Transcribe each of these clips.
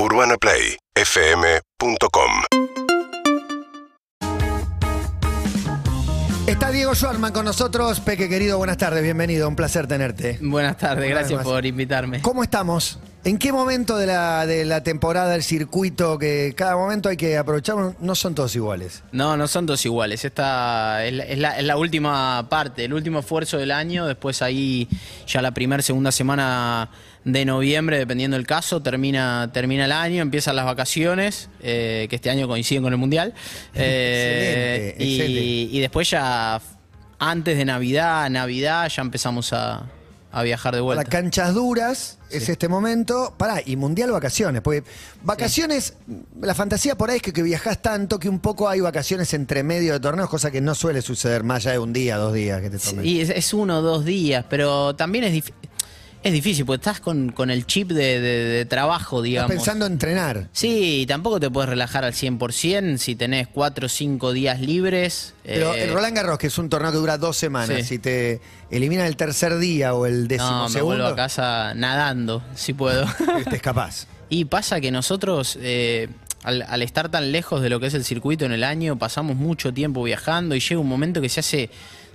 UrbanaPlayFM.com Está Diego Schwarman con nosotros. Peque, querido, buenas tardes, bienvenido, un placer tenerte. Buenas tardes, Una gracias por invitarme. ¿Cómo estamos? ¿En qué momento de la, de la temporada, del circuito, que cada momento hay que aprovechar? No son todos iguales. No, no son dos iguales. Esta es la, es la- es la última parte, el último esfuerzo del año. Después ahí ya la primera, segunda semana de noviembre, dependiendo del caso, termina, termina el año, empiezan las vacaciones, eh, que este año coinciden con el Mundial. Eh, Excelente, y, excelente. y después ya antes de Navidad, Navidad, ya empezamos a, a viajar de vuelta. Para canchas duras es este momento. Pará, y mundial vacaciones. Porque vacaciones, la fantasía por ahí es que, que viajás tanto que un poco hay vacaciones entre medio de torneos, cosa que no suele suceder más allá de un día, dos días que te tomen. Y es, es uno o dos días, pero también es, dif- es difícil, porque estás con, con el chip de, de- de trabajo, Estás digamos. pensando en entrenar. Sí, tampoco te puedes relajar al 100% si tenés cuatro o cinco días libres. Pero eh, el Roland Garros, que es un torneo que dura dos semanas, Sí. si te eliminan el tercer día o el décimo no, me segundo, vuelvo a casa nadando, si puedo. te escapás. Y pasa que nosotros, eh, al, al estar tan lejos de lo que es el circuito en el año, pasamos mucho tiempo viajando y llega un momento que se hace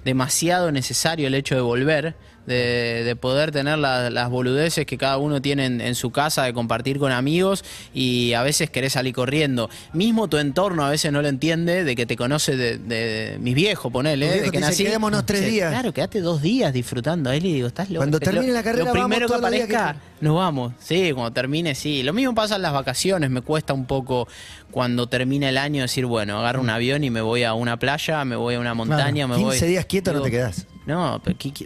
demasiado necesario el hecho de volver, de, de poder tener la- las boludeces que cada uno tiene en, en su casa, de compartir con amigos y a veces querés salir corriendo. Mismo tu entorno a veces no lo entiende, de que te conoce de, de mis viejos, ponele, Tus de que nací. "Quedémonos tres días". Claro, quédate dos días disfrutando. Ahí le digo, estás loco. Cuando Lo- termine la carrera, Lo vamos primero que aparezca, nos vamos, sí, cuando termine, sí. Lo mismo pasa en las vacaciones, me cuesta un poco cuando termina el año decir, bueno, agarro un avión y me voy a una playa, me voy a una montaña, me 15 voy... días quieto no te quedás. No,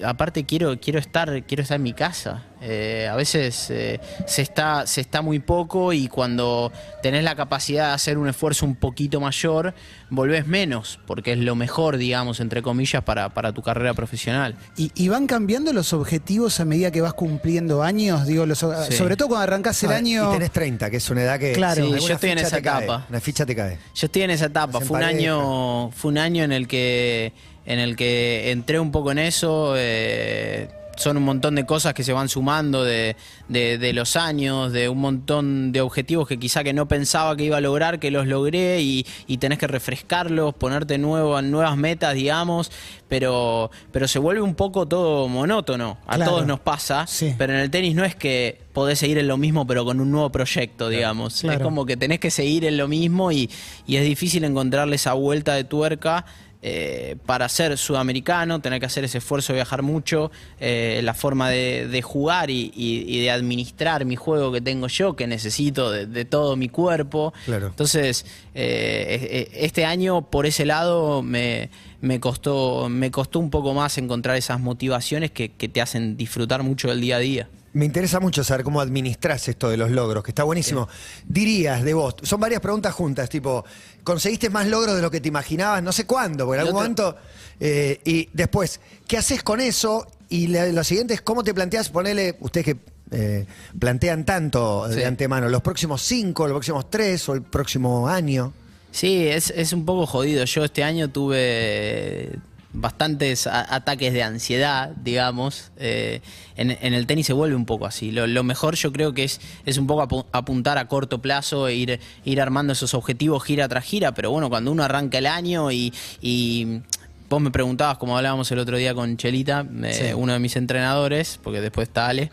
aparte quiero, quiero estar, quiero estar en mi casa. Eh, a veces eh, se está, se está muy poco y cuando tenés la capacidad de hacer un esfuerzo un poquito mayor, volvés menos, porque es lo mejor, digamos, entre comillas, para, para tu carrera profesional. ¿Y, y van cambiando los objetivos a medida que vas cumpliendo años? Digo, los- Sí. sobre todo cuando arrancás el Ah, año. Y tenés 30, que es una edad que. Claro. Sí, yo estoy en esa te cae, etapa. Una ficha te cae. Yo estoy en esa etapa. Fue un año, fue un año en el que, en el que entré un poco en eso. eh, son un montón de cosas que se van sumando de, de- de los años, de un montón de objetivos que quizá que no pensaba que iba a lograr, que los logré y, y tenés que refrescarlos, ponerte nuevo, nuevas metas, digamos, pero, pero se vuelve un poco todo monótono. A Claro. todos nos pasa, Sí. pero en el tenis no es que podés seguir en lo mismo, pero con un nuevo proyecto, digamos. Claro. Es como que tenés que seguir en lo mismo y, y es difícil encontrarle esa vuelta de tuerca. Eh, para ser sudamericano, tener que hacer ese esfuerzo de viajar mucho, eh, la forma de, de jugar y, y- y de administrar mi juego que tengo yo, que necesito de, de todo mi cuerpo. Claro. Entonces, eh, este año por ese lado me, me costó, me costó un poco más encontrar esas motivaciones que, que te hacen disfrutar mucho del día a día. Me interesa mucho saber cómo administras esto de los logros, que está buenísimo. Dirías de vos, son varias preguntas juntas, tipo, ¿conseguiste más logros de lo que te imaginabas? No sé cuándo, porque en algún momento. eh, y después, ¿qué haces con eso? Y la- lo siguiente es, ¿cómo te planteas ponerle, ustedes que eh, plantean tanto de antemano, los próximos cinco, los próximos tres o el próximo año? Sí, es, es un poco jodido. Yo este año tuve bastantes ataques de ansiedad, digamos. Eh, en, en el tenis se vuelve un poco así. Lo, mejor yo creo que es, es un poco apu- apuntar a corto plazo, e ir, ir armando esos objetivos gira tras gira, pero bueno, cuando uno arranca el año y... y Vos me preguntabas, como hablábamos el otro día con Chelita, eh, Sí. uno de mis entrenadores, porque después está Ale,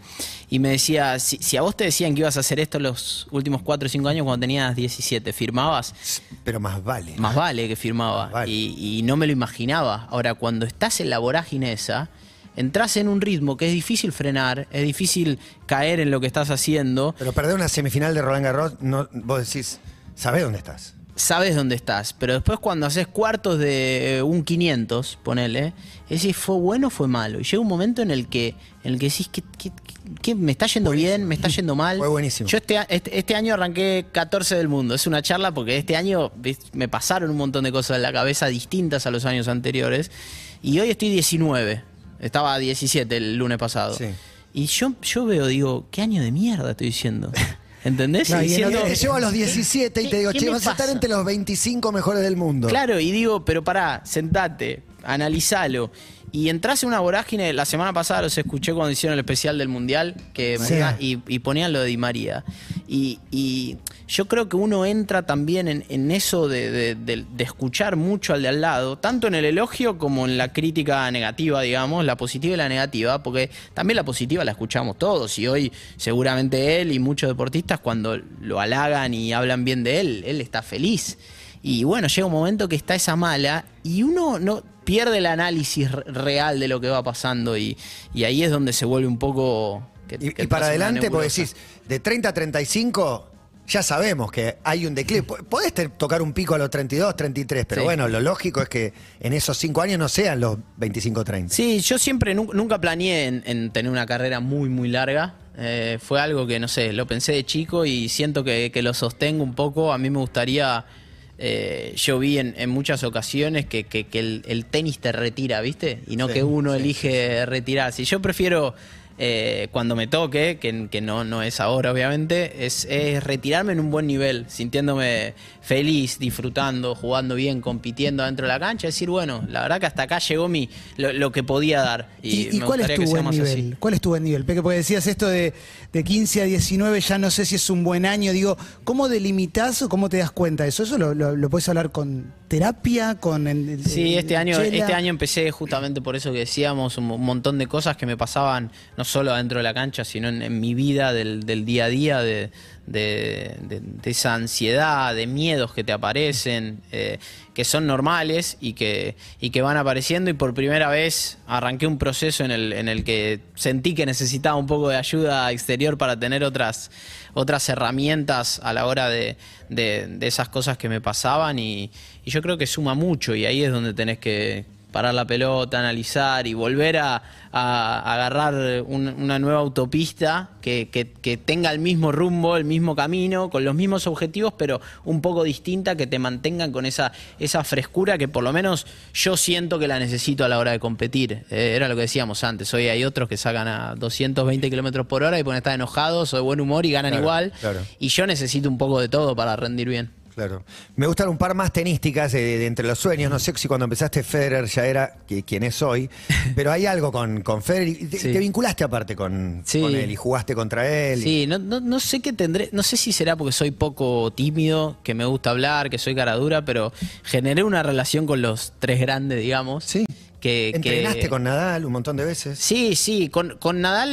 y me decía, si, si a vos te decían que ibas a hacer esto los últimos 4 o 5 años cuando tenías 17, ¿firmabas? Pero más vale. Más vale que firmaba. Vale. Y, y no me lo imaginaba. Ahora, cuando estás en la vorágine esa, entras en un ritmo que es difícil frenar, es difícil caer en lo que estás haciendo. Pero perder una semifinal de Roland Garros, no, vos decís, ¿sabés dónde estás? Sabes dónde estás, pero después cuando haces cuartos de eh, un 500, ponele, es decir, ¿fue bueno o fue malo? Y llega un momento en el que, en el que decís, ¿qué, qué- qué- me está yendo bien? ¿Me está yendo mal? Fue buenísimo. Yo este, este, este año arranqué 14 del mundo. Es una charla porque este año me pasaron un montón de cosas en la cabeza distintas a los años anteriores. Y hoy estoy 19. Estaba 17 el lunes pasado. Sí. Y yo, yo veo, digo, ¿qué año de mierda estoy diciendo? ¿Entendés? Claro, Y y en diciendo- Te llevo a los 17 y ¿Qué- te digo, che, vas a estar entre los 25 mejores del mundo. Claro, y digo, pero pará, sentate, analízalo. y entras en una vorágine. La semana pasada los escuché cuando hicieron el especial del Mundial que Sí. y, y ponían lo de Di María. Y, y yo creo que uno entra también en, en eso de, de- de- de escuchar mucho al de al lado, tanto en el elogio como en la crítica negativa, digamos, la positiva y la negativa, porque también la positiva la escuchamos todos. Y hoy, seguramente él y muchos deportistas, cuando lo halagan y hablan bien de él, él está feliz. Y bueno, llega un momento que está esa mala y uno no pierde el análisis re- real de lo que va pasando y, y ahí es donde se vuelve un poco... que- Y, que y para adelante, nebulosa. decís, de 30 a 35, ya sabemos que hay un declive. Pu- Podés tocar un pico a los 32, 33, pero Sí. bueno, lo lógico es que en esos 5 años no sean los 25, 30. Sí, yo siempre nu- nunca planeé en, en tener una carrera muy, muy larga. Eh, fue algo que, no sé, lo pensé de chico y siento que, que lo sostengo un poco. A mí me gustaría, eh, yo vi en, en muchas ocasiones que, que- que el, el tenis te retira, ¿viste? Y no Sí, que uno sí, elige retirarse. Yo prefiero, eh, cuando me toque, que, que no, no es ahora obviamente, es, es retirarme en un buen nivel, sintiéndome feliz, disfrutando, jugando bien, compitiendo dentro de la cancha. Decir, bueno, la verdad que hasta acá llegó mi, lo, lo que podía dar. Y, ¿Y, y me cuál es tu que buen nivel? así. ¿Cuál es tu buen nivel? Peque, porque decías esto de, de 15 a 19, ya no sé si es un buen año. Digo, ¿cómo delimitas o cómo te das cuenta de eso? ¿Eso lo, lo- lo puedes hablar con terapia? con el- Sí, el- este año, chela? este año empecé justamente por eso que decíamos, un, un montón de cosas que me pasaban, no solo adentro de la cancha, sino en, mi vida del, día a día, de, esa ansiedad, de miedos que te aparecen, eh, que son normales y que, y que van apareciendo. Y por primera vez arranqué un proceso en el, en el que sentí que necesitaba un poco de ayuda exterior para tener otras, otras herramientas a la hora de, de- de esas cosas que me pasaban. Y, y yo creo que suma mucho. Y ahí es donde tenés que parar la pelota, analizar y volver a, a agarrar un- una nueva autopista que, que- que tenga el mismo rumbo, el mismo camino, con los mismos objetivos, pero un poco distinta, que te mantengan con esa, esa frescura que por lo menos yo siento que la necesito a la hora de competir. Eh, era lo que decíamos antes, hoy hay otros que sacan a 220 kilómetros por hora y pueden estar enojados o de buen humor y ganan Claro, igual. claro. Y yo necesito un poco de todo para rendir bien. Claro. Me gustan un par más tenísticas de, de entre los sueños. No sé si cuando empezaste Federer ya era qui- quien es hoy, pero hay algo con, con Federer. y te, Sí. te vinculaste aparte con, Sí. con él y jugaste contra él. y- Sí, no, no, no sé qué tendré, no sé si será porque soy poco tímido, que me gusta hablar, que soy cara dura, pero generé una relación con los tres grandes, digamos. Sí. Que, Entrenaste que- con Nadal un montón de veces. Sí, sí, con, con Nadal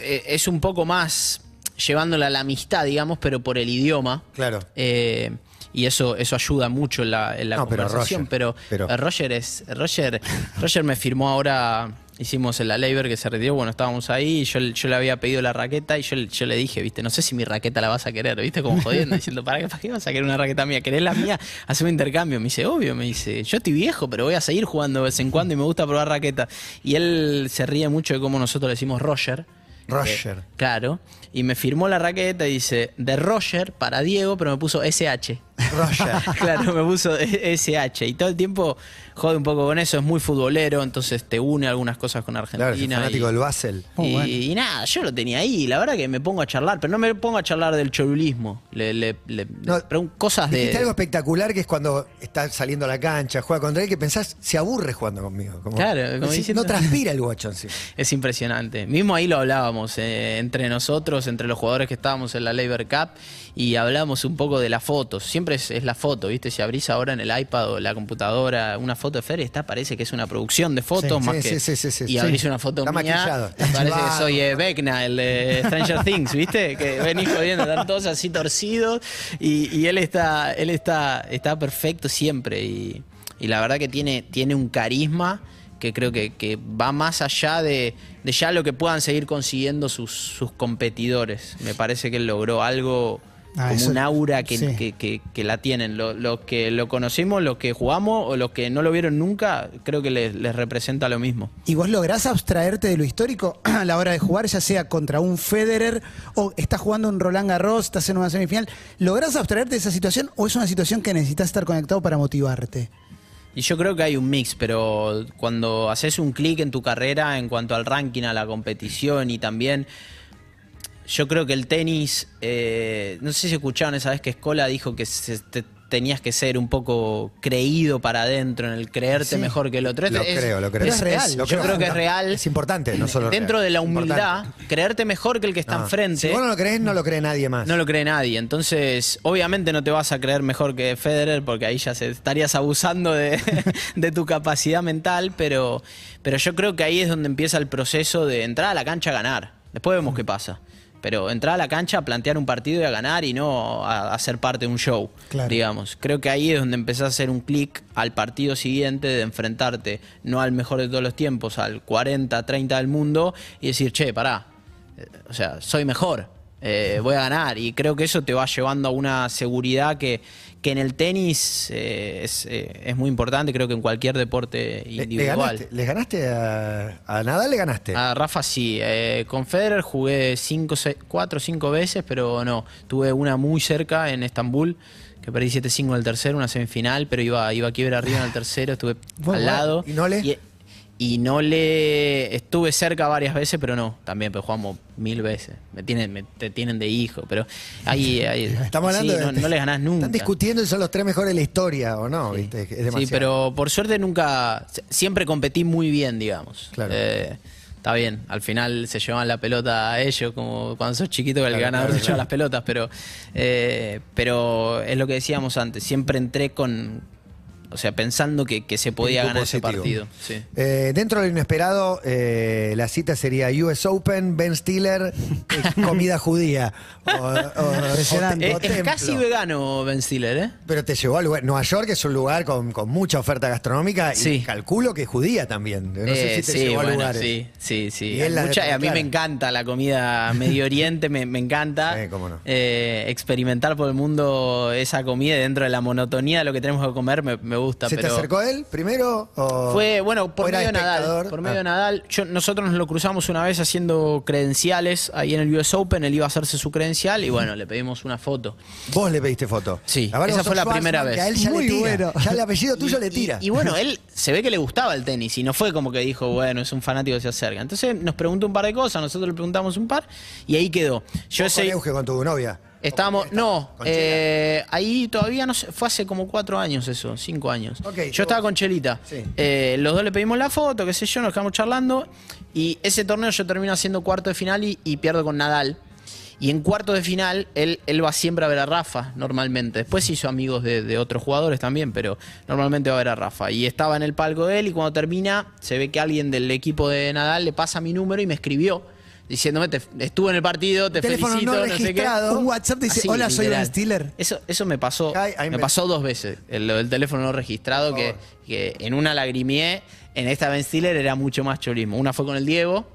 eh, es un poco más llevándola a la amistad, digamos, pero por el idioma. Claro. Eh, y eso, eso ayuda mucho en la, en la No, pero conversación. Roger, pero pero- eh, Roger es. Roger, Roger me firmó ahora. Hicimos en la Labor que se retiró, bueno, estábamos ahí y yo, yo le había pedido la raqueta y yo, yo le dije, viste, no sé si mi raqueta la vas a querer, viste, como jodiendo, diciendo, ¿para qué, para qué vas a querer una raqueta mía? ¿Querés la mía? Hacemos intercambio. Me dice, obvio, me dice, yo estoy viejo, pero voy a seguir jugando de vez en cuando y me gusta probar raqueta. Y él se ríe mucho de cómo nosotros le decimos Roger. Roger. Eh, claro. Y me firmó la raqueta y dice, de Roger para Diego, pero me puso SH. Roger. claro, me puso SH. Y todo el tiempo jode un poco con eso, es muy futbolero, entonces te une algunas cosas con Claro, es Argentina. fanático y, del Basel. Y- bueno. y nada, yo lo tenía ahí, la verdad que me pongo a charlar, pero no me pongo a charlar del cholulismo. Le, le- le- No, le cosas de... Algo espectacular que es cuando está saliendo a la cancha, juega contra él, que pensás, se aburre jugando conmigo. Como, Claro, como decís, diciendo- No transpira el guachón, sí. Es impresionante. Mismo ahí lo hablábamos eh, entre nosotros, entre los jugadores que estábamos en la Labor Cup, y hablábamos un poco de las fotos. Siempre es, es la foto, ¿viste? Si abrís ahora en el iPad o la computadora una foto de Fer, está, parece que es una producción de fotos Sí, más sí, que. sí, sí, sí, y abrís una foto Está mía, maquillado, parece que soy eh, Vecna, el de Stranger Things, ¿viste? Que venís jodiendo, están todos así torcidos, y, y él está, él está, está perfecto siempre. Y, y la verdad que tiene, tiene un carisma que creo que, que va más allá de, de ya lo que puedan seguir consiguiendo sus, sus competidores. Me parece que él logró algo Ah, como eso- un aura que, sí. que- que- que la tienen. Lo- Los que lo conocimos, los que jugamos o los que no lo vieron nunca, creo que les, les representa lo mismo. ¿Y vos lográs abstraerte de lo histórico a la hora de jugar, ya sea contra un Federer o estás jugando un Roland Garros, estás en una semifinal? ¿Lográs abstraerte de esa situación o es una situación que necesitas estar conectado para motivarte? Y yo creo que hay un mix, pero cuando haces un clic en tu carrera en cuanto al ranking, a la competición y también yo creo que el tenis, eh, no sé si escucharon esa vez que Escola dijo que se- te- tenías que ser un poco creído para adentro, en el creerte Sí, mejor que el otro. lo Es- creo, lo creo. Es real. Lo yo creo que es real. Es importante, no solo Dentro real. de la humildad, creerte mejor que el que está No, enfrente. Si vos no lo crees, no lo cree nadie más. No lo cree nadie. Entonces, obviamente no te vas a creer mejor que Federer porque ahí ya se, estarías abusando de, de tu capacidad mental, pero, pero yo creo que ahí es donde empieza el proceso de entrar a la cancha a ganar. Después vemos qué pasa. Pero entrar a la cancha a plantear un partido y a ganar y no a, a ser parte de un show, Claro. digamos. Creo que ahí es donde empezás a hacer un clic al partido siguiente de enfrentarte no al mejor de todos los tiempos, al 40, 30 del mundo y decir, che, pará, eh, o sea, soy mejor, eh, voy a ganar. Y creo que eso te va llevando a una seguridad que, que en el tenis eh, es, eh, es muy importante, creo que en cualquier deporte Le- le individual. ganaste, ¿Le ganaste a, a Nadal? ¿Le ganaste? A Rafa sí, eh, con Federer jugué cinco, cuatro o cinco veces, pero no, tuve una muy cerca en Estambul, que perdí 7-5 en el tercero, una semifinal, pero iba, iba a quiebra arriba en el tercero, estuve al lado. ¿Y no le? Y, y no le estuve cerca varias veces, pero no, también, pero jugamos mil veces. Me tienen, me, te tienen de hijo, pero ahí, ahí Estamos hablando sí, de. no, no le ganás nunca. Están discutiendo si son los tres mejores de la historia o no, ¿viste? Es demasiado. Sí, pero por suerte nunca. Siempre competí muy bien, digamos. Claro. Eh, está bien, al final se llevan la pelota a ellos, como cuando sos chiquito que el Claro, ganador claro, se lleva las pelotas, pero, eh, pero es lo que decíamos antes, siempre entré con. O sea, pensando que, que se podía ganar ese partido. Sí. Eh, dentro de lo inesperado, eh, la cita sería US Open, Ben Stiller, eh, comida judía. O- o- Es, casi vegano Ben Stiller, ¿eh? Pero te llevó al lugar. Nueva York es un lugar con, con mucha oferta gastronómica y Sí. calculo que judía también. No sé Eh, si te sí, llevó a lugares. sí, sí, sí. Y Mucha- a mí claro. me encanta la comida Medio Oriente, me, me encanta Sí, cómo no. eh, experimentar por el mundo esa comida y dentro de la monotonía de lo que tenemos que comer me, me gusta. ¿Se te acercó él primero? O, Fue, bueno, por medio de Nadal. Por medio Ah. de Nadal. Yo- nosotros nos lo cruzamos una vez haciendo credenciales ahí en el US Open, él iba a hacerse su credencial y bueno, le pedimos una foto. Vos le pediste foto. Sí, A ver, esa fue la primera vez. Que a él ya Muy le tira. bueno. Ya el apellido tuyo Y- le tira. Y, bueno, él se ve que le gustaba el tenis y no fue como que dijo, bueno, es un fanático que se acerca. Entonces nos preguntó un par de cosas, nosotros le preguntamos un par y ahí quedó. Yo Vos con ese, Euge, con tu novia. Estábamos, no, eh, ahí todavía no sé, fue hace como cuatro años eso, cinco años. Ok, yo vos- estaba con Chelita. Sí. Eh, los dos le pedimos la foto, qué sé yo, nos quedamos charlando y ese torneo yo termino haciendo cuarto de final y, y pierdo con Nadal. Y en cuarto de final, él, él va siempre a ver a Rafa, normalmente. Después se hizo amigos de, de otros jugadores también, pero normalmente va a ver a Rafa. Y estaba en el palco de él y cuando termina, se ve que alguien del equipo de Nadal le pasa mi número y me escribió. Diciéndome, te- estuve en el partido, te Teléfono felicito, no no sé qué. registrado. Un WhatsApp te dice, Así, hola, soy literal. Ben Stiller. Eso, eso me pasó, Ay, me me- pasó dos veces, el, el teléfono no registrado, que, que en una lagrimié, en esta Ben Stiller era mucho más chorismo. Una fue con el Diego,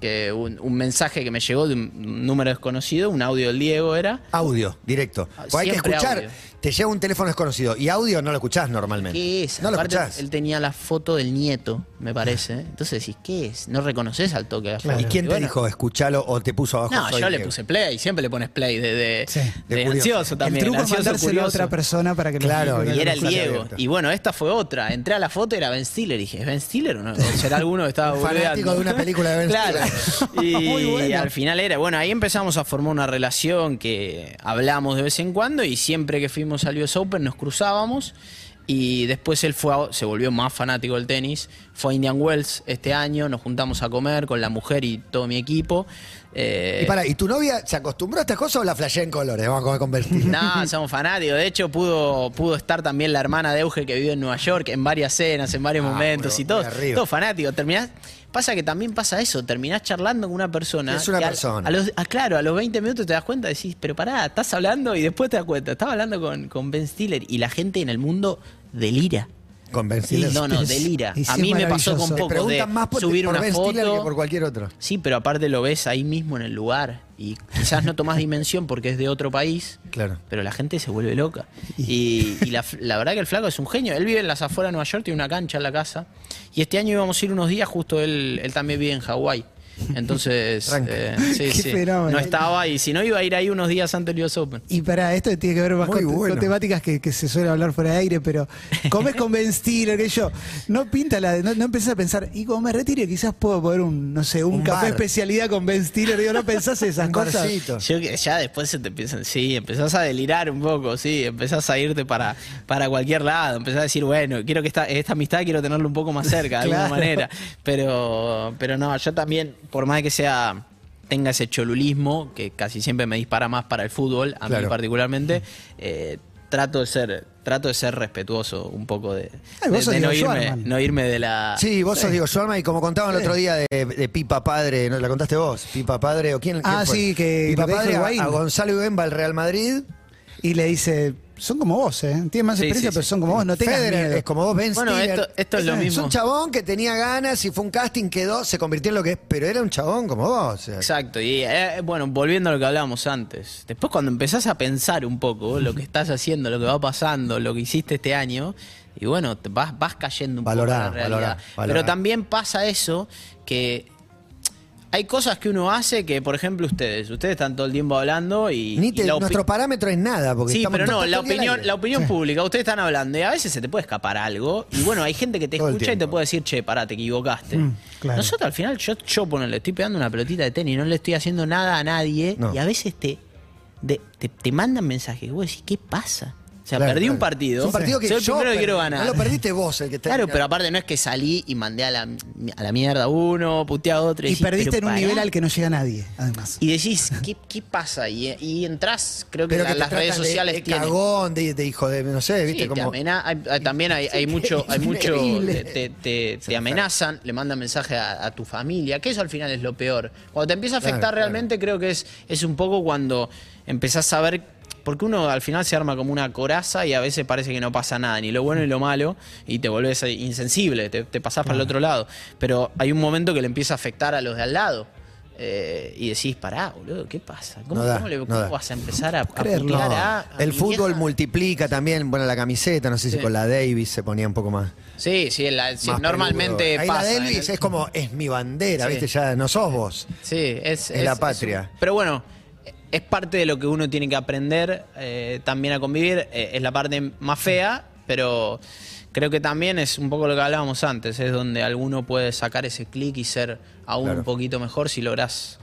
que un, un mensaje que me llegó de un número desconocido, un audio del Diego era. Audio, directo. Ah, Porque hay que siempre escuchar. audio. Te llega un teléfono desconocido y audio no lo escuchás normalmente. ¿Qué es? No lo escuchás. él tenía la foto del nieto, me parece. Entonces decís, ¿qué es? No reconoces al toque la foto. ¿Y quién te bueno, dijo escuchalo o te puso abajo? No, soy yo le Diego"? puse play, siempre le pones play de, de, Sí. de De curioso. ansioso también. el truco es mandárselo a otra persona para que lo Claro. Y era el Diego. abierto. Y bueno, esta fue otra. Entré a la foto y era Ben Stiller. Y dije, ¿es Ben Stiller o no? Será alguno que estaba fanático de una película de Ben claro. Y Muy bueno. al final era, bueno, ahí empezamos a formar una relación que hablamos de vez en cuando y siempre que fuimos al US Open nos cruzábamos. Y después él se volvió más fanático del tenis. Fue a Indian Wells este año, nos juntamos a comer con la mujer y todo mi equipo. Eh, Y para, ¿y tu novia se acostumbró a estas cosas o la flashea en colores? Vamos a comer con Bertil. no, somos fanáticos. De hecho, pudo, pudo estar también la hermana de Euge que vive en Nueva York en varias cenas, en varios Ah, momentos muy- y todo. Todo fanático. Terminás, pasa que también pasa eso. Terminás charlando con una persona. Es una que persona. A, los, ah, claro, a los 20 minutos te das cuenta, decís, pero pará, estás hablando y después te das cuenta. Estaba hablando con, con Ben Stiller y la gente en el mundo delira. Con Ben Stiller. No, no, delira. A mí me pasó con poco de más por, subir por una Ben foto. que por cualquier otro. Sí, pero aparte lo ves ahí mismo en el lugar y quizás no tomás dimensión porque es de otro país. Claro. Pero la gente se vuelve loca. Y, y la, la verdad que el flaco es un genio. Él vive en las afueras de Nueva York, tiene una cancha en la casa. Y este año íbamos a ir unos días, justo él, él también vive en Hawái. Entonces, eh, sí, Qué sí, fenómeno. no estaba y si no iba a ir ahí unos días antes del US Open. Y para esto tiene que ver más con, bueno. con temáticas que, que se suele hablar fuera de aire, pero comes con Ben Stiller, que yo, no pinta la de- no, no empezás a pensar, y como me retire, quizás puedo poner un, no sé, un, Un café bar. especialidad con Ben Stiller, digo, no pensás esas cosas. Yo ya después se te empiezan, sí, empezás a delirar un poco, sí, empezás a irte para, para cualquier lado, empezás a decir, bueno, quiero que esta, esta amistad quiero tenerlo un poco más cerca, de alguna manera. Pero, pero no, yo también, por más que sea tenga ese cholulismo, que casi siempre me dispara más para el fútbol, a Claro. mí particularmente, eh, trato de ser, trato de ser respetuoso un poco de, Ay, vos de- sos de no, irme, no irme de la Sí, vos sos Diego Schwarman y como contaban el otro día de, de Pipa Padre, ¿no? ¿La contaste vos? Pipa Padre o quién? quién Ah, fue? sí, que Pipa Padre a, a Gonzalo Ibemba al Real Madrid. Y le dice, son como vos, ¿eh? Tienen más Sí, experiencia, sí, pero sí. son como vos, no tengas Federer miedo. es como vos, Ben Bueno, Stiller. esto- esto es lo mismo. un chabón que tenía ganas y fue un casting, quedó, se convirtió en lo que es, pero era un chabón como vos. o sea. Exacto, y eh, bueno, volviendo a lo que hablábamos antes, después cuando empezás a pensar un poco lo que estás haciendo, lo que va pasando, lo que hiciste este año, y bueno, te vas, vas cayendo un Valorá, poco en la realidad. valorá, valorá. Pero también pasa eso que hay cosas que uno hace que, por ejemplo, ustedes, ustedes están todo el tiempo hablando y, Ni te- nuestro parámetro es nada. Porque Sí, estamos pero no, la opinión, la opinión pública, ustedes están hablando y a veces se te puede escapar algo y bueno, hay gente que te Todo escucha y te puede decir, che, pará, te equivocaste. Mm, claro. Nosotros al final, yo, yo ponele, le estoy pegando una pelotita de tenis, no le estoy haciendo nada a nadie No. y a veces te, de- te, te mandan mensajes y vos decís, ¿qué pasa? O sea, Claro, perdí un partido, Es un partido que soy el yo primero que quiero perdí. ganar. No lo perdiste vos el que te Claro, pero aparte no es que salí y mandé a la, a la mierda a uno, puteé a otro. Y decís, perdiste en "Pero un pará". nivel al que no llega nadie, además. Y decís, ¿qué, qué pasa? Y, y entras, creo que, Pero la- que te las redes tratan de- sociales de, tienen. cagón, de, de hijo de, no sé, viste, te como... amena- hay- hay- también hay, hay mucho, hay mucho, te, te- te amenazan, le mandan mensaje a, a tu familia, que eso al final es lo peor. Cuando te empieza a afectar Claro, claro. realmente, creo que es, es un poco cuando empezás a ver, porque uno al final se arma como una coraza y a veces parece que no pasa nada, ni lo bueno ni lo malo, y te volvés insensible, te, te pasás para el otro lado. Pero hay un momento que le empieza a afectar a los de al lado. eh, y decís, pará, boludo, ¿qué pasa? ¿Cómo, No da, cómo le- no cómo vas a empezar a, creerlo. a- a el fútbol vieja? multiplica también, bueno, la camiseta, no sé si Sí. con la Davis se ponía un poco más. Sí, sí, la- sí, más normalmente. Ahí pasa. la Davis el- es como, es mi bandera, Sí. viste, ya no sos vos. Sí, es, Es la patria. pero bueno, es parte de lo que uno tiene que aprender eh, también a convivir. eh, es la parte más fea, pero creo que también es un poco lo que hablábamos antes. Es donde alguno puede sacar ese clic y ser aún Claro. un poquito mejor si lográs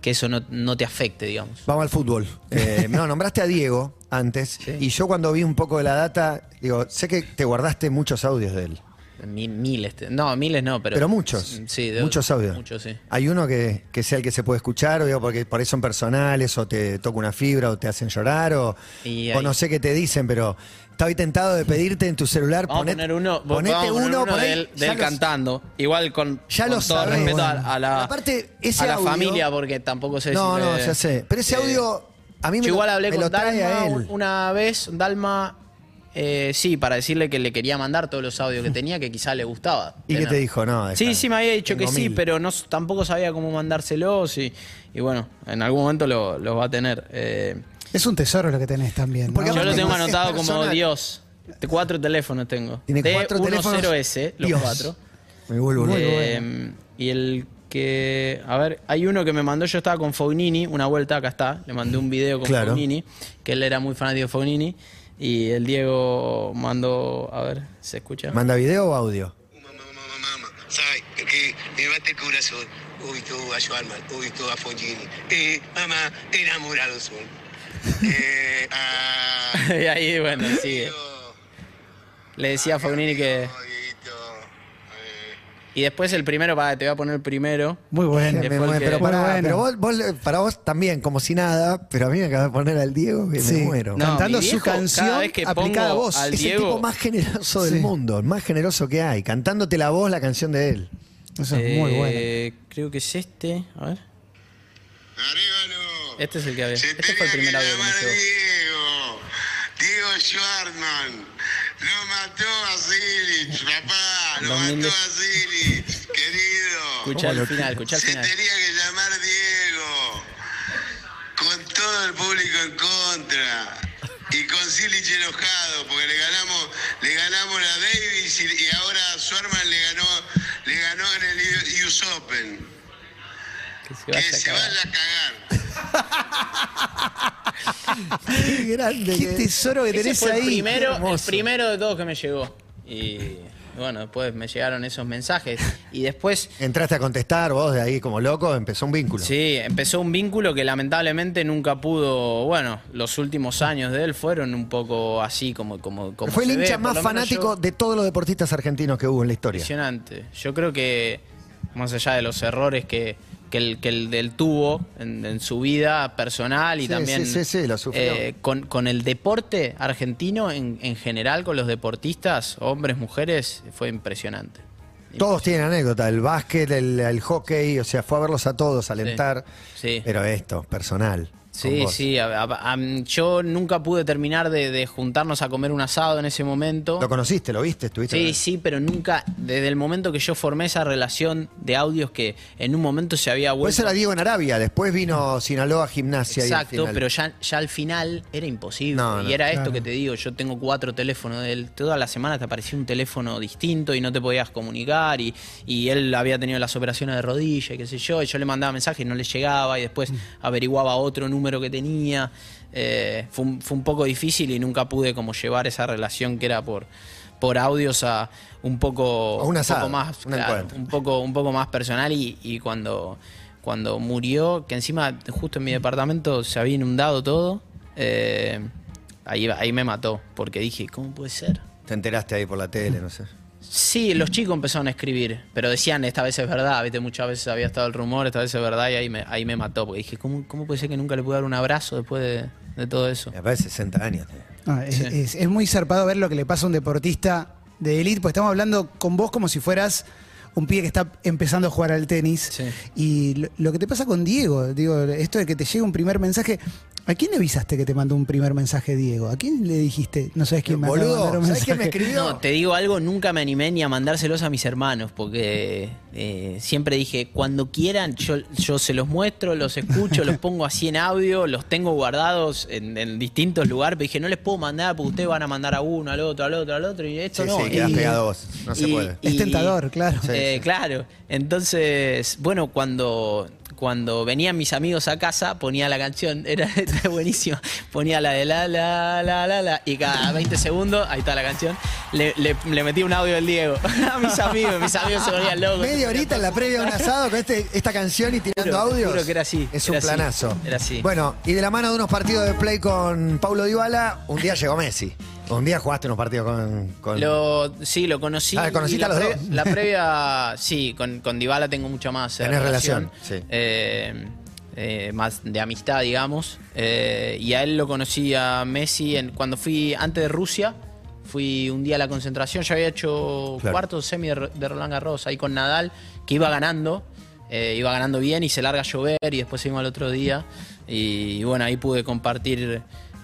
que eso no, no te afecte, digamos. Vamos al fútbol. Eh, no, nombraste a Diego antes, Sí. y yo cuando vi un poco de la data, digo, sé que te guardaste muchos audios de él. Mi- miles, no, miles no, pero. Pero muchos. Sí, de- muchos audios. Muchos, sí. Hay uno que, que sea el que se puede escuchar, digo, porque por ahí son personales, o te toca una fibra, o te hacen llorar, o, Y o no sé qué te dicen, pero estaba tentado de pedirte en tu celular. Vamos ponet- a poner uno, ponete vamos a poner uno, ahí, de él, de ya él lo- cantando. Igual con, Ya con lo todo sabés. respeto a, Bueno. a la, Aparte, ese a la audio- familia, porque tampoco sé No, si no, le- ya sé. Pero ese eh, audio, a mí me igual hablé me con lo trae a Dalma él. un- una vez, Dalma, eh, sí, para decirle que le quería mandar todos los audios que tenía, que quizá le gustaba. ¿Y qué te dijo? No, Sí, sí, me había dicho que sí, pero no, tampoco sabía cómo mandárselos y, y bueno, en algún momento lo- los va a tener. eh, Es un tesoro lo que tenés también. ¿no? Porque yo lo tengo anotado como. Dios. De cuatro teléfonos tengo. Tiene de cuatro teléfonos. 10S, los Dios. cuatro. Me vuelvo loco. Eh, Y el que. A ver, hay uno que me mandó. Yo estaba con Fognini, una vuelta, acá está. Le mandé un video con Claro. Fognini, que él era muy fanático de Fognini. Y el Diego mandó. A ver, ¿se escucha? ¿Manda video o audio? Mamma, mamma, mamma, sai che mi batte il corazón. Uy, tú a Schwarman, uy, tú a Fognini. Eh, mamá, enamorados son. Eh, a... y ahí, bueno, sigue. Le decía a Fognini que. Eh, Y después el primero, para, te voy a poner el primero. Muy bueno. Muero, que- pero pará, Bueno, pero bueno. vos, vos- para vos también, como si nada, pero a mí me acabas de poner al Diego que Sí. me muero. No, Cantando su canción vez que aplicada a vos. al es Diego- el tipo más generoso del Sí. mundo, el más generoso que hay, cantándote la voz la canción de él. Eso es muy Eh, bueno. Creo que es este. A ver. Arribano. Este es el que había. Se Este fue el primer audio que me. Diego. Diego Schwarman. Lo mató a Silich, papá. Lo 2000. mató a Silich, querido. Escucha el final, escucha el Se final. tenía que llamar Diego. Con todo el público en contra. Y con Silich enojado, porque le ganamos, le ganamos la Davis y, y ahora Schwarman le ganó, le ganó en el US Open. Que se Que vaya a se cagar. vaya a cagar. Qué grande. Qué que- tesoro que Ese tenés fue el ahí. primero, el primero de todos que me llegó. Y bueno, después me llegaron esos mensajes. Y después, Entraste a contestar vos de ahí como loco, empezó un vínculo. sí, empezó un vínculo que lamentablemente nunca pudo. Bueno, los últimos años de él fueron un poco así como. como, como Fue el ve, hincha más fanático yo- de todos los deportistas argentinos que hubo en la historia. Impresionante. Yo creo que, más allá de los errores que, que, el, que el del tuvo en, en su vida personal y Sí, también sí, sí, sí, lo sufrió. eh, con, con el deporte argentino en, en general, con los deportistas, hombres, mujeres, fue impresionante. Todos tienen anécdota, el básquet, el, el hockey, o sea, fue a verlos a todos, a alentar. Pero esto, personal. Sí, sí. a- a- a- yo nunca pude terminar de, de juntarnos a comer un asado en ese momento. ¿Lo conociste? ¿Lo viste? ¿Estuviste? Sí, sí, pero nunca, desde el momento que yo formé esa relación de audios que en un momento se había Pues vuelto... era Diego en Arabia, después vino Sinaloa Gimnasia. y al Exacto, pero ya, ya al final era imposible. No, no. y era esto que te digo, yo tengo cuatro teléfonos de él. Toda la semana te aparecía un teléfono distinto y no te podías comunicar. Y, y él había tenido las operaciones de rodilla y qué sé yo. Y yo le mandaba mensajes y no le llegaba. Y después averiguaba otro número que tenía. Eh, fue, un, fue un poco difícil y nunca pude como llevar esa relación que era por por audios a un poco, A un un asado, poco más un claro, encuentro. un poco un poco más personal y, y cuando cuando murió que encima justo en mi departamento se había inundado todo eh, ahí ahí me mató porque dije cómo puede ser Te enteraste ahí por la tele, no sé. Sí los chicos empezaron a escribir pero decían esta vez es verdad viste muchas veces había estado el rumor esta vez es verdad y ahí me ahí me mató porque dije cómo cómo puede ser que nunca le pude dar un abrazo después de, de todo eso Me parece 60 años. Ah, es, Sí. es- es muy zarpado ver lo que le pasa a un deportista de élite, pues estamos hablando con vos como si fueras un pibe que está empezando a jugar al tenis. Sí. Y lo, lo que te pasa con Diego, digo, esto de que te llega un primer mensaje. ¿A quién le avisaste que te mandó un primer mensaje Diego? ¿A quién le dijiste? No sabes quién me mandar un ¿sabés quién me mensaje? escribió? No, te digo algo, nunca me animé ni a mandárselos a mis hermanos, porque eh, siempre dije, cuando quieran, yo, yo se los muestro, los escucho, los pongo así en audio, los tengo guardados en, en distintos lugares, pero dije, no les puedo mandar porque ustedes van a mandar a uno, al otro, al otro, al otro, y esto Sí, no. sí, quedás Y- pegado vos. No se y- puede. Es tentador, claro. Sí, eh, sí. Claro. Entonces, bueno, cuando, cuando venían mis amigos a casa, ponía la canción, era, era buenísima. Ponía la de la, la, la, la, la, y cada 20 segundos, ahí está la canción, le, le, le metí un audio del Diego a mis amigos, mis amigos se volvían locos. Media horita en la previa de un asado con este, esta canción y tirando Juro, audios. juro que era así, Es era un así, planazo. era así. Bueno, y de la mano de unos partidos de play con Paulo Dybala, un día llegó Messi. Un día jugaste unos partidos con. con- Lo, sí, lo conocí. Ah, ¿conociste y la a los dos? La previa, sí, con, con Dybala tengo mucha más eh, Tenés relación, sí. eh, eh, más de amistad, digamos. Y a él lo conocí a Messi en, cuando fui antes de Rusia. Fui un día a la concentración, ya había hecho Claro. cuarto semi de, Ro- de Roland Garros ahí con Nadal, que iba ganando. eh, iba ganando bien y se larga a llover y después seguimos al otro día. Y, bueno, ahí pude compartir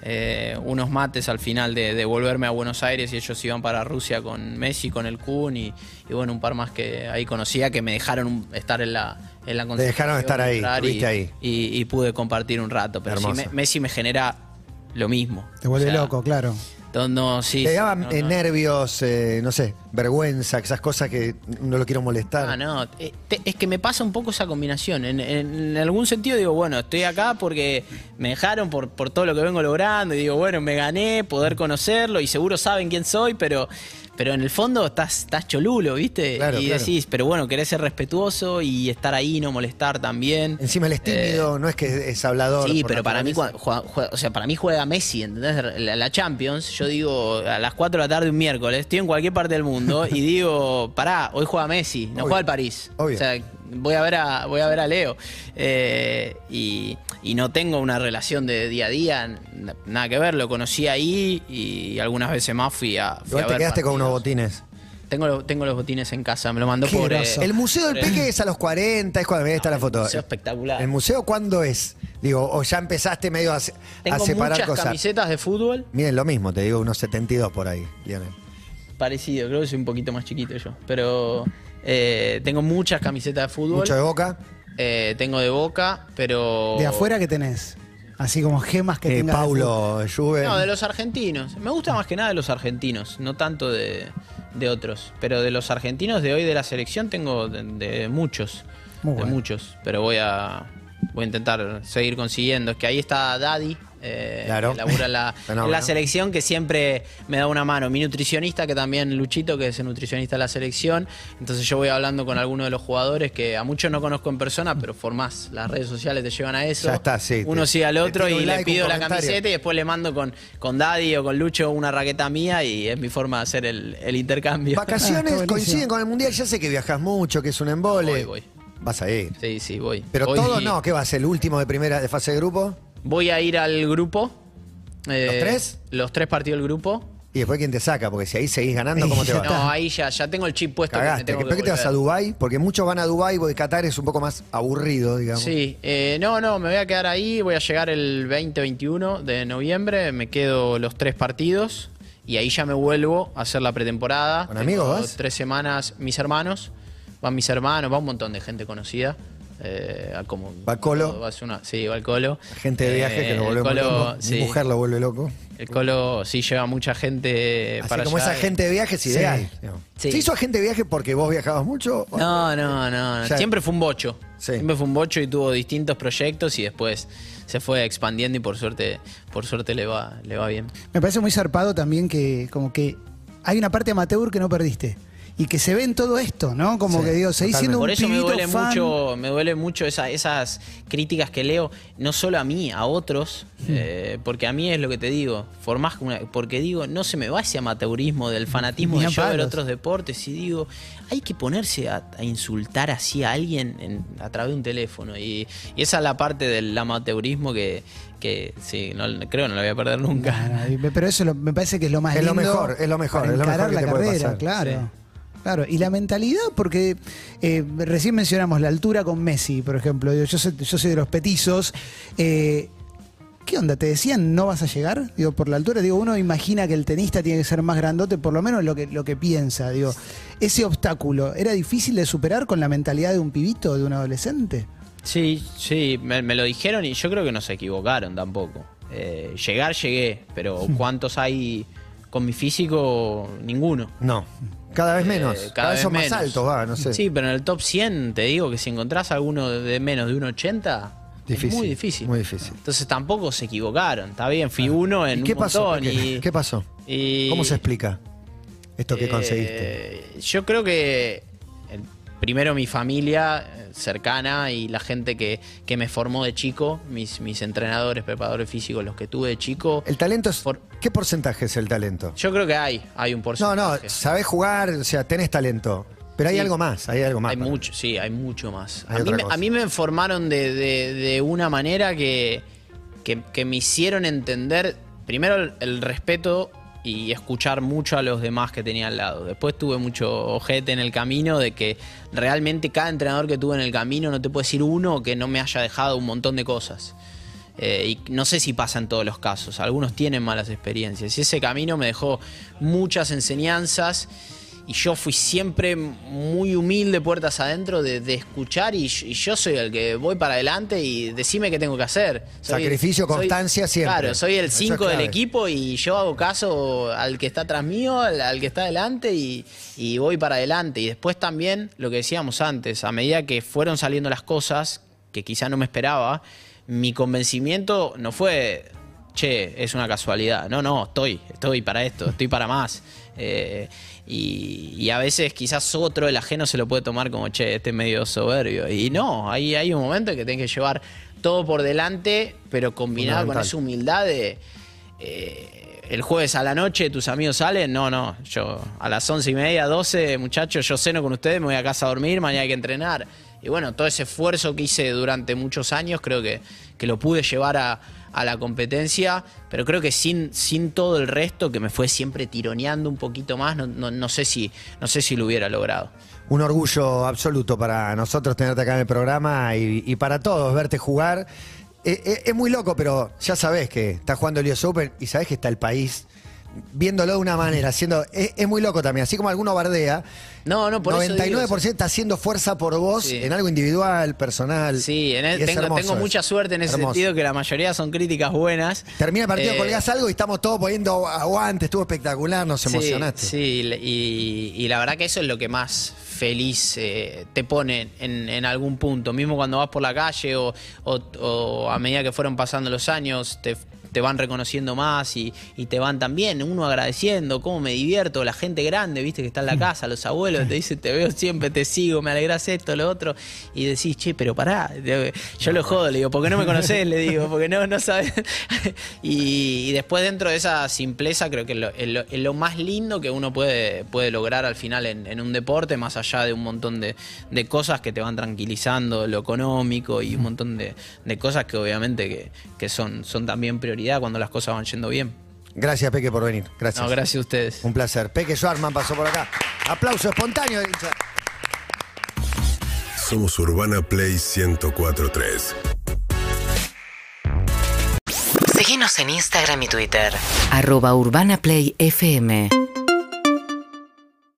eh, unos mates al final de, de volverme a Buenos Aires y ellos iban para Rusia con Messi, con el Kun y, y bueno, un par más que ahí conocía que me dejaron un- estar en la, en la Te dejaron estar ahí, y- estuviste ahí. Y, y pude compartir un rato. Pero sí, me- Messi me genera lo mismo. Te vuelve O sea, loco, claro. No, sí, Te sí, daban no, eh, no. nervios, eh, no sé, vergüenza, esas cosas que no lo quiero molestar. Ah, no, eh, es que me pasa un poco esa combinación. En, algún sentido digo, bueno, estoy acá porque me dejaron por, por todo lo que vengo logrando y digo, bueno, me gané, poder conocerlo y seguro saben quién soy, pero, pero en el fondo estás, estás cholulo, ¿viste? Claro, y claro. decís, pero bueno, querés ser respetuoso y estar ahí, no molestar también. Encima él es tímido, no es que es hablador. Eh, Sí, pero para mí, juega- o sea, para mí juega Messi, ¿entendés? La, la Champions, yo digo a las 4 de la tarde un miércoles, estoy en cualquier parte del mundo y digo, pará, hoy juega Messi, no Obvio. juega el París. Obvio. O sea, voy a ver a, voy a, ver a Leo. Eh, y, y no tengo una relación de día a día, nada que ver, lo conocí ahí y algunas veces más fui a. fui a te ver quedaste con unos botines. Tengo, tengo los botines en casa, me lo mandó por. eh. El Museo del Peque es a los 40, es cuando ahí está la foto. museo espectacular. ¿El museo cuándo es? Digo, o ya empezaste medio a, se- a Tengo separar muchas cosas. camisetas de fútbol. Miren, lo mismo, te digo, unos 72 por ahí, Lionel. Parecido, creo que soy un poquito más chiquito yo. Pero eh, tengo muchas camisetas de fútbol. Mucho de boca. Eh, tengo de boca, pero. De afuera que tenés. Así como gemas que Eh, tengas. de Paulo, Juve. No, de los argentinos. Me gusta más que nada de los argentinos, no tanto de, de otros. Pero de los argentinos de hoy de la selección tengo de, de muchos. Muy de bueno. muchos, pero voy a, voy a intentar seguir consiguiendo. Es que ahí está Daddy, eh, Claro. que labura en la, en la selección, que siempre me da una mano. Mi nutricionista, que también Luchito, que es el nutricionista de la selección. Entonces yo voy hablando con algunos de los jugadores que a muchos no conozco en persona, pero formás. Las redes sociales te llevan a eso. Ya está, sí, Uno te- sigue al otro y like, le pido la camiseta y después le mando con, con Daddy o con Lucho una raqueta mía y es mi forma de hacer el, el intercambio. Ah, Vacaciones buenísimo. coinciden con el mundial. Ya sé que viajas mucho, que es un embole. Voy, voy. Vas a ir. Sí, sí, voy. Pero Voy todo y- no, ¿qué va a ser? ¿El último de primera de fase de grupo? Voy a ir al grupo. eh, ¿Los tres? Los tres partidos del grupo. Y después quién te saca, porque si ahí seguís ganando, ¿cómo te va? No, ahí ya, ya tengo el chip puesto. que me Cagaste. tengo ¿Después que que te vas a volver. Dubai? Porque muchos van a Dubai, porque Qatar es un poco más aburrido, digamos. Sí, eh, no, no, me voy a quedar ahí. Voy a llegar el 20-21 de noviembre. Me quedo los tres partidos. Y ahí ya me vuelvo a hacer la pretemporada. ¿Con amigos Tengo vas? Tres semanas. Mis hermanos. Van mis hermanos, va un montón de gente conocida. Eh, como, ¿Va Colo? va a ser una- sí, va el Colo. Gente de viaje que Eh, lo el vuelve Colo, loco. sí. Mi mujer lo vuelve loco. El Colo sí lleva mucha gente Así para como allá. esa gente de viaje es ideal. Sí. ¿Se hizo agente de viaje porque vos viajabas mucho? o- No, no, no. Siempre fue un bocho. Sí. Siempre fue un bocho y tuvo distintos proyectos y después se fue expandiendo y por suerte, por suerte le va, le va bien. Me parece muy zarpado también que como que hay una parte amateur que no perdiste. Y que se ve en todo esto, ¿no? Como Sí, que digo, seguís siendo Por un eso me duele fan. mucho, me duele mucho esa- esas críticas que leo, no solo a mí, a otros, Hmm. eh, porque a mí es lo que te digo, formás una, porque digo, no se me va ese amateurismo del fanatismo Ni de yo ver otros deportes y digo, hay que ponerse a, a insultar así a alguien en- a través de un teléfono y, y esa es la parte del amateurismo que, que sí, no, creo que no la voy a perder nunca. Pero eso lo- me parece que es lo más Es lo lindo mejor, es lo mejor, para es lo mejor que la te puede carrera, pasar. claro. Sí. Claro, y la mentalidad, porque eh, recién mencionamos la altura con Messi, por ejemplo. Digo, Yo soy, yo soy de los petizos. Eh, ¿Qué onda? ¿Te decían no vas a llegar? Digo, por la altura, digo, uno imagina que el tenista tiene que ser más grandote, por lo menos lo que, lo que piensa. Digo, ese obstáculo, ¿era difícil de superar con la mentalidad de un pibito, de un adolescente? Sí, sí, me, me lo dijeron y yo creo que no se equivocaron tampoco. Eh, llegar, llegué, pero ¿cuántos hay con mi físico? Ninguno. No. Cada vez menos. Eh, cada, vez son más altos, va, no sé. Sí, pero en el top 100 te digo que si encontrás alguno de menos de 1,80, Difícil, es muy difícil. muy difícil. Entonces tampoco se equivocaron. Está bien, fui uno en ¿Y qué un pasó? montón. ¿Qué, y- qué pasó? y- ¿Cómo se explica esto que Eh, conseguiste? Yo creo que primero mi familia eh, cercana y la gente que, que me formó de chico, mis, mis entrenadores, preparadores físicos, los que tuve de chico. ¿El talento es. por- ¿Qué porcentaje es el talento? Yo creo que hay, hay un No, porcentaje. no, sabés jugar, o sea, tenés talento. Pero hay Sí. algo más, hay algo más. Hay mí. mucho, sí, hay mucho más. Hay A mí, me, cosa. a mí me formaron de, de- de una manera que, que, que me hicieron entender, primero, el, el respeto y escuchar mucho a los demás que tenía al lado. Después tuve mucho ojete en el camino de que realmente cada entrenador que tuve en el camino no te puede decir uno que no me haya dejado un montón de cosas. Eh, y no sé si pasa en todos los casos, algunos tienen malas experiencias. Y ese camino me dejó muchas enseñanzas y yo fui siempre muy humilde puertas adentro de, de escuchar y, y yo soy el que voy para adelante y decime qué tengo que hacer. Soy- Sacrificio, soy- constancia siempre. Claro, soy el Eso es 5 del equipo y yo hago caso al que está atrás mío, al, al que está adelante y, y voy para adelante. Y después también lo que decíamos antes, a medida que fueron saliendo las cosas, que quizá no me esperaba, mi convencimiento no fue, che, es una casualidad. No, no, estoy, estoy para esto, estoy para más. Eh, y, y a veces quizás otro, el ajeno, se lo puede tomar como, che, este es medio soberbio. Y no, hay, hay un momento en que tenés que llevar todo por delante, pero combinado con esa humildad de... eh, el jueves a la noche tus amigos salen, no, no, yo a las once y media, 12, muchachos, yo ceno con ustedes, me voy a casa a dormir, mañana hay que entrenar. Y bueno, todo ese esfuerzo que hice durante muchos años, creo que, que lo pude llevar a, a la competencia, pero creo que sin, sin todo el resto, que me fue siempre tironeando un poquito más, no, no, no sé, si, no sé si lo hubiera logrado. Un orgullo absoluto para nosotros tenerte acá en el programa y, para todos verte jugar. Eh, eh, es muy loco, pero ya sabés que está jugando el US Open y sabés que está el país viéndolo de una manera, haciendo, es, es muy loco también, así como alguno bardea, No, no, por eso 99% digo, está haciendo fuerza por vos Sí. en algo individual, personal. Sí, en el- tengo, hermoso tengo eso. mucha suerte en ese Hermoso. sentido que la mayoría son críticas buenas. Termina el partido, Eh, colgás algo y estamos todos poniendo aguante, estuvo espectacular, nos Sí, emocionaste. Sí, y, y la verdad que eso es lo que más feliz eh, te pone en, en algún punto. Mismo cuando vas por la calle o, o- o a medida que fueron pasando los años, te, te van reconociendo más y, y te van también, uno agradeciendo, cómo me divierto, la gente grande, viste, que está en la casa, los abuelos, te dicen, te veo siempre, te sigo, me alegras esto, lo otro, y decís, che, pero pará, yo lo jodo, le digo, porque no me conocés, le digo, porque no, no sabes. y, y después dentro de esa simpleza, creo que es lo, es lo- es lo más lindo que uno puede, puede lograr al final en, en un deporte, más allá de un montón de, de cosas que te van tranquilizando, lo económico y un montón de, de cosas que obviamente que, que son, son también cuando las cosas van yendo bien. Gracias, Peque, por venir. Gracias. No, gracias a ustedes. Un placer. Peque Schwarman pasó por acá. Aplauso espontáneo. Somos Urbana Play 1043. Síguenos en Instagram y Twitter. arroba Urbana Play FM